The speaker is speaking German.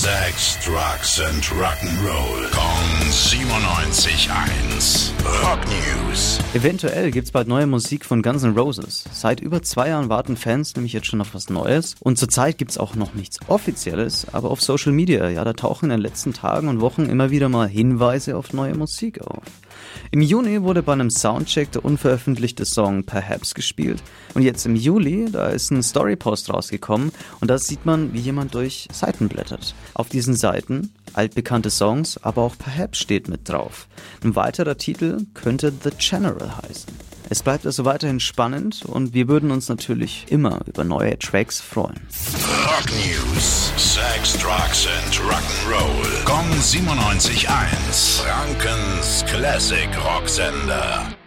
Sex, Drugs and Rock'n'Roll. Kong 97.1. Rock News. Eventuell gibt's bald neue Musik von Guns N' Roses. Seit über zwei Jahren warten Fans nämlich jetzt schon auf was Neues. Und zurzeit gibt's auch noch nichts Offizielles, aber auf Social Media, ja, da tauchen in den letzten Tagen und Wochen immer wieder mal Hinweise auf neue Musik auf. Im Juni wurde bei einem Soundcheck der unveröffentlichte Song Perhaps gespielt. Und jetzt im Juli, da ist ein Storypost rausgekommen und da sieht man, wie jemand durch Seiten blättert. Auf diesen Seiten altbekannte Songs, aber auch Perhaps steht mit drauf. Ein weiterer Titel könnte The General heißen. Es bleibt also weiterhin spannend und wir würden uns natürlich immer über neue Tracks freuen. Rock News. Sex, Drugs and Rock'n'Roll. Kong 97.1. Frankens Classic Rocksender.